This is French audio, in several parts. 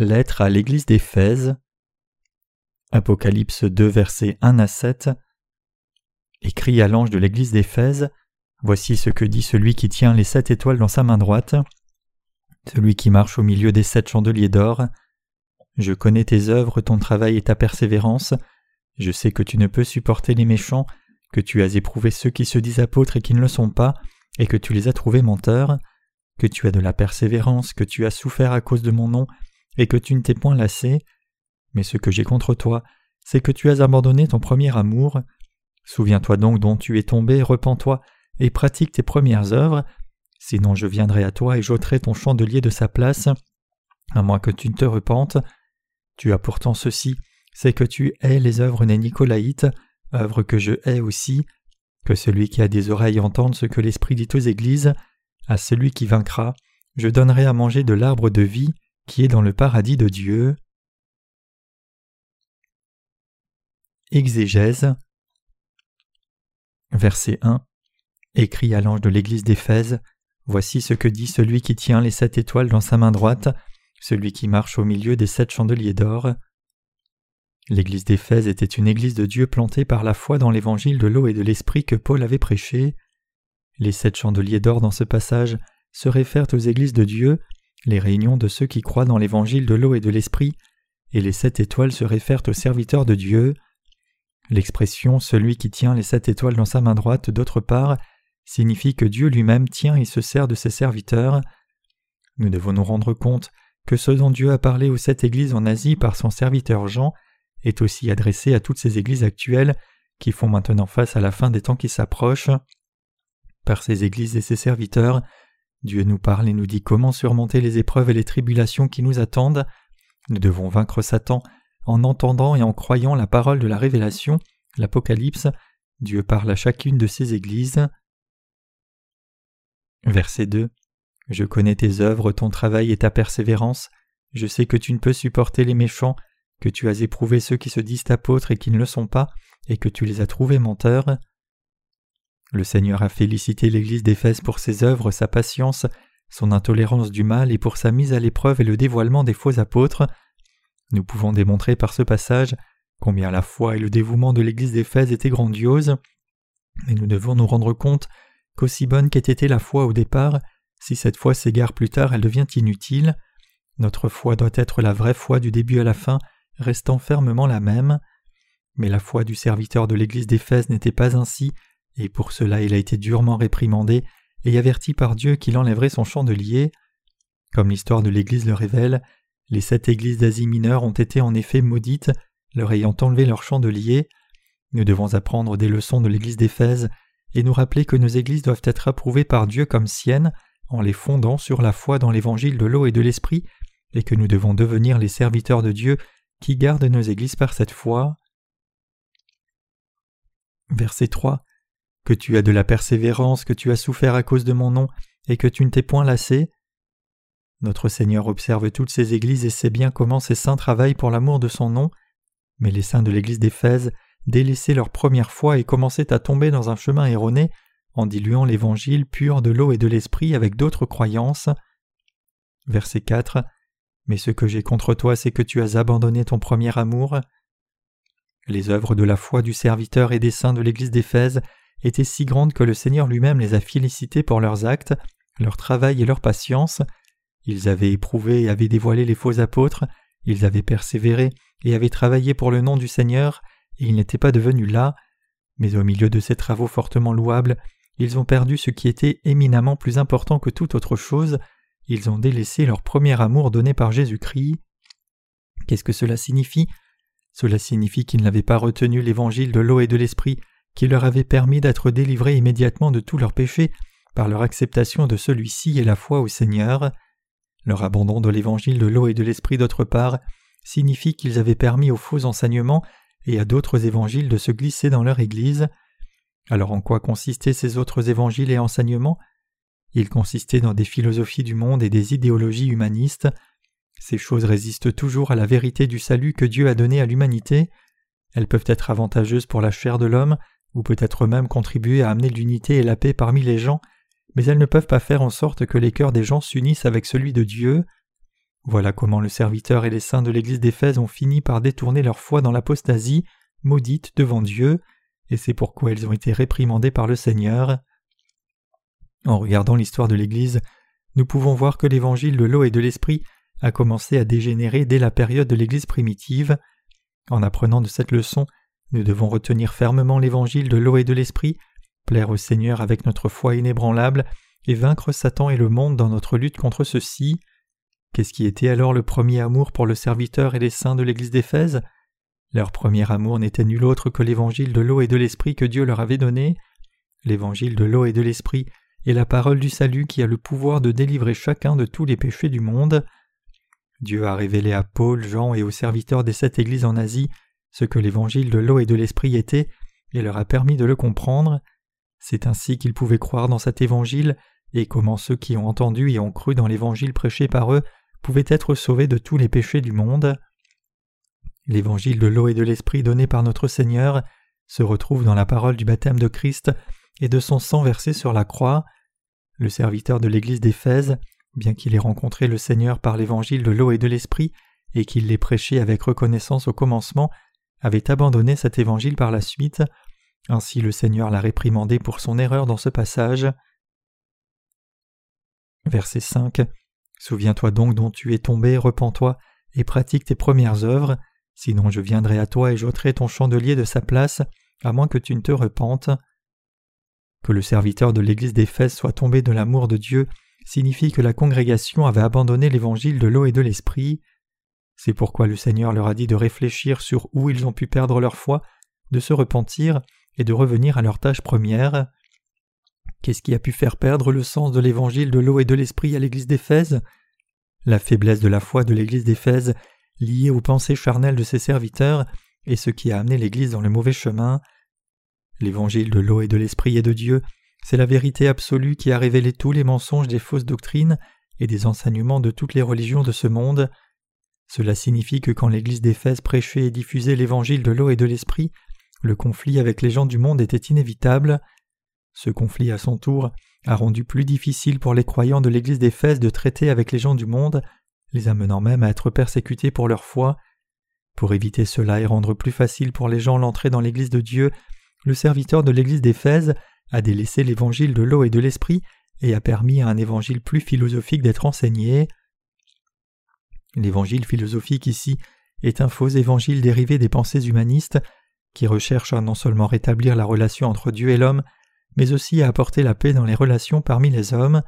Lettre à l'Église d'Éphèse. Apocalypse 2, versets 1 à 7. Écrit à l'ange de l'Église d'Éphèse Voici ce que dit celui qui tient les sept étoiles dans sa main droite, celui qui marche au milieu des sept chandeliers d'or. Je connais tes œuvres, ton travail et ta persévérance. Je sais que tu ne peux supporter les méchants, que tu as éprouvé ceux qui se disent apôtres et qui ne le sont pas, et que tu les as trouvés menteurs, que tu as de la persévérance, que tu as souffert à cause de mon nom, et que tu ne t'es point lassé. Mais ce que j'ai contre toi, c'est que tu as abandonné ton premier amour. Souviens-toi donc dont tu es tombé, repens-toi, et pratique tes premières œuvres, sinon je viendrai à toi et j'ôterai ton chandelier de sa place, à moins que tu ne te repentes. Tu as pourtant ceci, c'est que tu hais les œuvres des Nicolaïtes, œuvres que je hais aussi, que celui qui a des oreilles entende ce que l'Esprit dit aux Églises, à celui qui vaincra, je donnerai à manger de l'arbre de vie qui est dans le paradis de Dieu. Exégèse Verset 1 Écrit à l'ange de l'église d'Éphèse Voici ce que dit celui qui tient les sept étoiles dans sa main droite, celui qui marche au milieu des sept chandeliers d'or. L'église d'Éphèse était une église de Dieu plantée par la foi dans l'évangile de l'eau et de l'esprit que Paul avait prêché. Les sept chandeliers d'or dans ce passage se réfèrent aux églises de Dieu, les réunions de ceux qui croient dans l'évangile de l'eau et de l'esprit, et les sept étoiles se réfèrent aux serviteurs de Dieu. L'expression celui qui tient les sept étoiles dans sa main droite, d'autre part, signifie que Dieu lui-même tient et se sert de ses serviteurs. Nous devons nous rendre compte que ce dont Dieu a parlé aux sept églises en Asie par son serviteur Jean est aussi adressé à toutes ces églises actuelles qui font maintenant face à la fin des temps qui s'approchent. Par ces églises et ses serviteurs, Dieu nous parle et nous dit comment surmonter les épreuves et les tribulations qui nous attendent. Nous devons vaincre Satan en entendant et en croyant la parole de la révélation, l'Apocalypse. Dieu parle à chacune de ces églises. Verset 2 Je connais tes œuvres, ton travail et ta persévérance. Je sais que tu ne peux supporter les méchants, que tu as éprouvé ceux qui se disent apôtres et qui ne le sont pas, et que tu les as trouvés menteurs. Le Seigneur a félicité l'Église d'Éphèse pour ses œuvres, sa patience, son intolérance du mal et pour sa mise à l'épreuve et le dévoilement des faux apôtres. Nous pouvons démontrer par ce passage combien la foi et le dévouement de l'Église d'Éphèse étaient grandioses, mais nous devons nous rendre compte qu'aussi bonne qu'ait été la foi au départ, si cette foi s'égare plus tard, elle devient inutile. Notre foi doit être la vraie foi du début à la fin, restant fermement la même. Mais la foi du serviteur de l'Église d'Éphèse n'était pas ainsi, et pour cela il a été durement réprimandé et averti par Dieu qu'il enlèverait son chandelier. Comme l'histoire de l'Église le révèle, les sept églises d'Asie mineure ont été en effet maudites, leur ayant enlevé leur chandelier. Nous devons apprendre des leçons de l'Église d'Éphèse et nous rappeler que nos églises doivent être approuvées par Dieu comme siennes en les fondant sur la foi dans l'évangile de l'eau et de l'esprit, et que nous devons devenir les serviteurs de Dieu qui gardent nos églises par cette foi. Verset 3 Que tu as de la persévérance, que tu as souffert à cause de mon nom, et que tu ne t'es point lassé. Notre Seigneur observe toutes ces églises et sait bien comment ces saints travaillent pour l'amour de son nom, mais les saints de l'église d'Éphèse délaissaient leur première foi et commençaient à tomber dans un chemin erroné en diluant l'évangile pur de l'eau et de l'esprit avec d'autres croyances. Verset 4 Mais ce que j'ai contre toi, c'est que tu as abandonné ton premier amour. Les œuvres de la foi du serviteur et des saints de l'église d'Éphèse étaient si grandes que le Seigneur lui-même les a félicités pour leurs actes, leur travail et leur patience. Ils avaient éprouvé et avaient dévoilé les faux apôtres, ils avaient persévéré et avaient travaillé pour le nom du Seigneur, et ils n'étaient pas devenus là. Mais au milieu de ces travaux fortement louables, ils ont perdu ce qui était éminemment plus important que toute autre chose, ils ont délaissé leur premier amour donné par Jésus-Christ. Qu'est-ce que cela signifie? Cela signifie qu'ils n'avaient pas retenu l'évangile de l'eau et de l'esprit qui leur avait permis d'être délivrés immédiatement de tous leurs péchés par leur acceptation de celui-ci et la foi au Seigneur. Leur abandon de l'évangile de l'eau et de l'esprit d'autre part signifie qu'ils avaient permis aux faux enseignements et à d'autres évangiles de se glisser dans leur Église. Alors en quoi consistaient ces autres évangiles et enseignements? Ils consistaient dans des philosophies du monde et des idéologies humanistes. Ces choses résistent toujours à la vérité du salut que Dieu a donné à l'humanité. Elles peuvent être avantageuses pour la chair de l'homme, ou peut-être même contribuer à amener l'unité et la paix parmi les gens, mais elles ne peuvent pas faire en sorte que les cœurs des gens s'unissent avec celui de Dieu. Voilà comment le serviteur et les saints de l'Église d'Éphèse ont fini par détourner leur foi dans l'apostasie, maudite devant Dieu, et c'est pourquoi ils ont été réprimandés par le Seigneur. En regardant l'histoire de l'Église, nous pouvons voir que l'évangile de l'eau et de l'esprit a commencé à dégénérer dès la période de l'Église primitive. En apprenant de cette leçon, nous devons retenir fermement l'évangile de l'eau et de l'esprit, plaire au Seigneur avec notre foi inébranlable et vaincre Satan et le monde dans notre lutte contre ceux-ci. Qu'est-ce qui était alors le premier amour pour le serviteur et les saints de l'Église d'Éphèse? Leur premier amour n'était nul autre que l'évangile de l'eau et de l'esprit que Dieu leur avait donné. L'évangile de l'eau et de l'esprit est la parole du salut qui a le pouvoir de délivrer chacun de tous les péchés du monde. Dieu a révélé à Paul, Jean et aux serviteurs des sept églises en Asie ce que l'évangile de l'eau et de l'esprit était et leur a permis de le comprendre. C'est ainsi qu'ils pouvaient croire dans cet évangile et comment ceux qui ont entendu et ont cru dans l'évangile prêché par eux pouvaient être sauvés de tous les péchés du monde. L'évangile de l'eau et de l'esprit donné par notre Seigneur se retrouve dans la parole du baptême de Christ et de son sang versé sur la croix. Le serviteur de l'Église d'Éphèse, bien qu'il ait rencontré le Seigneur par l'évangile de l'eau et de l'esprit, et qu'il l'ait prêché avec reconnaissance au commencement, avait abandonné cet évangile par la suite. Ainsi le Seigneur l'a réprimandé pour son erreur dans ce passage. Verset 5 Souviens-toi donc dont tu es tombé, repens-toi, et pratique tes premières œuvres, sinon je viendrai à toi et j'ôterai ton chandelier de sa place, à moins que tu ne te repentes. Que le serviteur de l'Église d'Éphèse soit tombé de l'amour de Dieu signifie que la congrégation avait abandonné l'évangile de l'eau et de l'esprit. C'est pourquoi le Seigneur leur a dit de réfléchir sur où ils ont pu perdre leur foi, de se repentir et de revenir à leur tâche première. Qu'est-ce qui a pu faire perdre le sens de l'évangile de l'eau et de l'esprit à l'Église d'Éphèse? La faiblesse de la foi de l'Église d'Éphèse, liée aux pensées charnelles de ses serviteurs, est ce qui a amené l'Église dans le mauvais chemin. L'évangile de l'eau et de l'esprit et de Dieu, c'est la vérité absolue qui a révélé tous les mensonges des fausses doctrines et des enseignements de toutes les religions de ce monde. Cela signifie que quand l'Église d'Éphèse prêchait et diffusait l'évangile de l'eau et de l'esprit, le conflit avec les gens du monde était inévitable. Ce conflit à son tour a rendu plus difficile pour les croyants de l'Église d'Éphèse de traiter avec les gens du monde, les amenant même à être persécutés pour leur foi. Pour éviter cela et rendre plus facile pour les gens l'entrée dans l'Église de Dieu, le serviteur de l'Église d'Éphèse a délaissé l'évangile de l'eau et de l'esprit et a permis à un évangile plus philosophique d'être enseigné. L'évangile philosophique ici est un faux évangile dérivé des pensées humanistes qui recherche à non seulement rétablir la relation entre Dieu et l'homme, mais aussi à apporter la paix dans les relations parmi les hommes.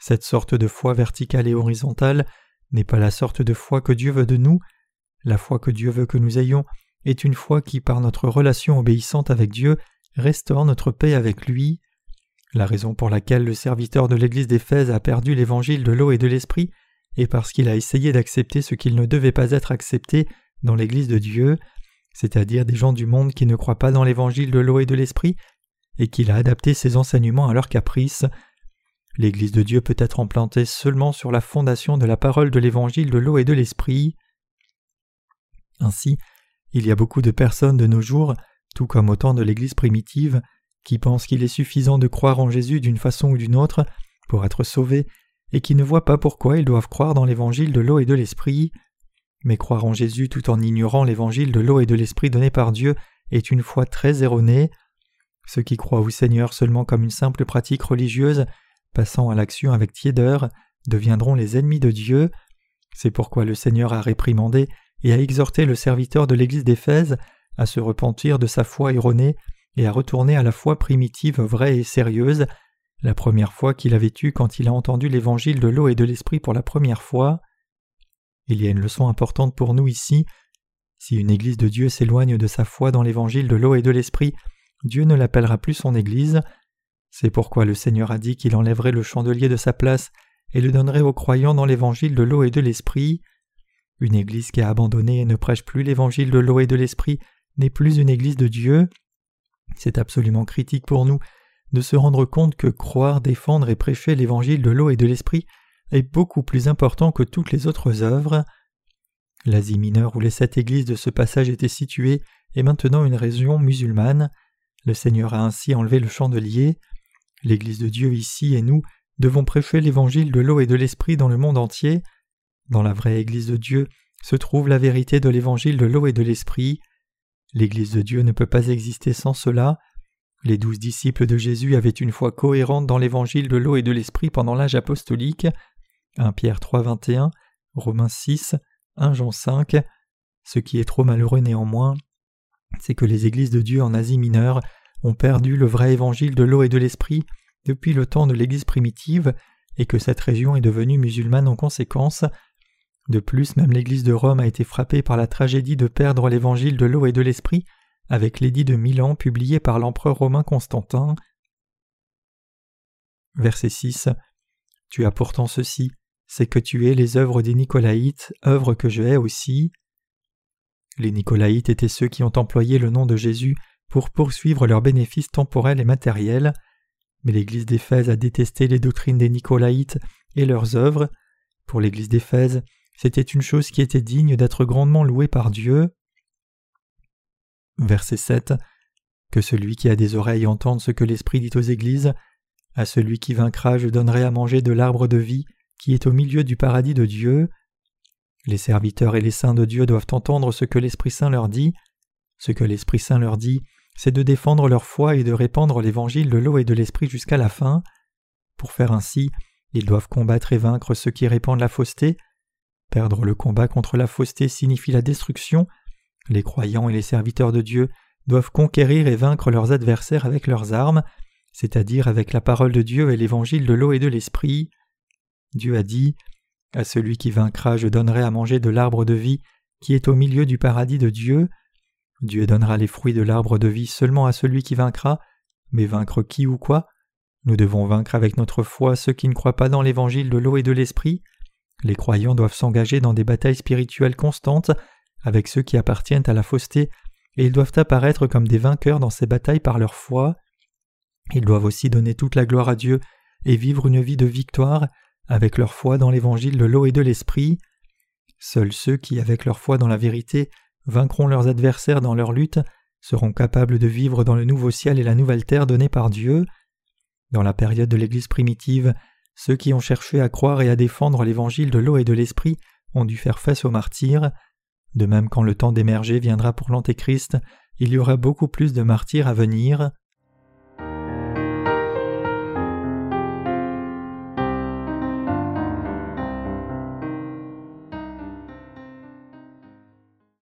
Cette sorte de foi verticale et horizontale n'est pas la sorte de foi que Dieu veut de nous. La foi que Dieu veut que nous ayons est une foi qui, par notre relation obéissante avec Dieu, restaure notre paix avec lui. La raison pour laquelle le serviteur de l'Église d'Éphèse a perdu l'évangile de l'eau et de l'esprit est parce qu'il a essayé d'accepter ce qu'il ne devait pas être accepté dans l'Église de Dieu, c'est-à-dire des gens du monde qui ne croient pas dans l'évangile de l'eau et de l'esprit, et qu'il a adapté ses enseignements à leurs caprices. L'Église de Dieu peut être implantée seulement sur la fondation de la parole de l'évangile de l'eau et de l'esprit. Ainsi, il y a beaucoup de personnes de nos jours, tout comme au temps de l'Église primitive, qui pensent qu'il est suffisant de croire en Jésus d'une façon ou d'une autre pour être sauvés, et qui ne voient pas pourquoi ils doivent croire dans l'évangile de l'eau et de l'esprit. Mais croire en Jésus tout en ignorant l'évangile de l'eau et de l'esprit donné par Dieu est une foi très erronée. Ceux qui croient au Seigneur seulement comme une simple pratique religieuse, passant à l'action avec tiédeur, deviendront les ennemis de Dieu. C'est pourquoi le Seigneur a réprimandé et a exhorté le serviteur de l'Église d'Éphèse à se repentir de sa foi erronée et à retourner à la foi primitive vraie et sérieuse, la première fois qu'il avait eue quand il a entendu l'évangile de l'eau et de l'esprit pour la première fois. Il y a une leçon importante pour nous ici. Si une Église de Dieu s'éloigne de sa foi dans l'évangile de l'eau et de l'esprit, Dieu ne l'appellera plus son Église. C'est pourquoi le Seigneur a dit qu'il enlèverait le chandelier de sa place et le donnerait aux croyants dans l'évangile de l'eau et de l'esprit. Une Église qui a abandonné et ne prêche plus l'évangile de l'eau et de l'esprit n'est plus une Église de Dieu. C'est absolument critique pour nous de se rendre compte que croire, défendre et prêcher l'évangile de l'eau et de l'esprit est beaucoup plus important que toutes les autres œuvres. L'Asie mineure où les sept églises de ce passage étaient situées est maintenant une région musulmane. Le Seigneur a ainsi enlevé le chandelier. L'Église de Dieu ici et nous devons prêcher l'évangile de l'eau et de l'esprit dans le monde entier. Dans la vraie Église de Dieu se trouve la vérité de l'évangile de l'eau et de l'esprit. L'Église de Dieu ne peut pas exister sans cela. Les douze disciples de Jésus avaient une foi cohérente dans l'évangile de l'eau et de l'esprit pendant l'âge apostolique. 1 Pierre 3, 21, Romains 6, 1 Jean 5. Ce qui est trop malheureux néanmoins, c'est que les églises de Dieu en Asie mineure ont perdu le vrai évangile de l'eau et de l'esprit depuis le temps de l'Église primitive et que cette région est devenue musulmane en conséquence. De plus, même l'Église de Rome a été frappée par la tragédie de perdre l'évangile de l'eau et de l'esprit avec l'édit de Milan publié par l'empereur romain Constantin. Verset 6 Tu as pourtant ceci, c'est que tu es les œuvres des Nicolaïtes, œuvres que je hais aussi. Les Nicolaïtes étaient ceux qui ont employé le nom de Jésus pour poursuivre leurs bénéfices temporels et matériels. Mais l'Église d'Éphèse a détesté les doctrines des Nicolaïtes et leurs œuvres. Pour l'Église d'Éphèse, c'était une chose qui était digne d'être grandement louée par Dieu. Verset 7 Que celui qui a des oreilles entende ce que l'Esprit dit aux Églises. À celui qui vaincra, je donnerai à manger de l'arbre de vie qui est au milieu du paradis de Dieu. Les serviteurs et les saints de Dieu doivent entendre ce que l'Esprit Saint leur dit. Ce que l'Esprit Saint leur dit, c'est de défendre leur foi et de répandre l'évangile de l'eau et de l'esprit jusqu'à la fin. Pour faire ainsi, ils doivent combattre et vaincre ceux qui répandent la fausseté. Perdre le combat contre la fausseté signifie la destruction. Les croyants et les serviteurs de Dieu doivent conquérir et vaincre leurs adversaires avec leurs armes, c'est-à-dire avec la parole de Dieu et l'évangile de l'eau et de l'esprit. Dieu a dit À celui qui vaincra, je donnerai à manger de l'arbre de vie qui est au milieu du paradis de Dieu. Dieu donnera les fruits de l'arbre de vie seulement à celui qui vaincra, mais vaincre qui ou quoi? Nous devons vaincre avec notre foi ceux qui ne croient pas dans l'évangile de l'eau et de l'esprit. Les croyants doivent s'engager dans des batailles spirituelles constantes avec ceux qui appartiennent à la fausseté, et ils doivent apparaître comme des vainqueurs dans ces batailles par leur foi. Ils doivent aussi donner toute la gloire à Dieu et vivre une vie de victoire avec leur foi dans l'évangile de l'eau et de l'esprit. Seuls ceux qui, avec leur foi dans la vérité, vaincront leurs adversaires dans leur lutte, seront capables de vivre dans le nouveau ciel et la nouvelle terre donnée par Dieu. Dans la période de l'Église primitive, ceux qui ont cherché à croire et à défendre l'évangile de l'eau et de l'esprit ont dû faire face aux martyrs. De même quand le temps d'émerger viendra pour l'Antéchrist, il y aura beaucoup plus de martyrs à venir.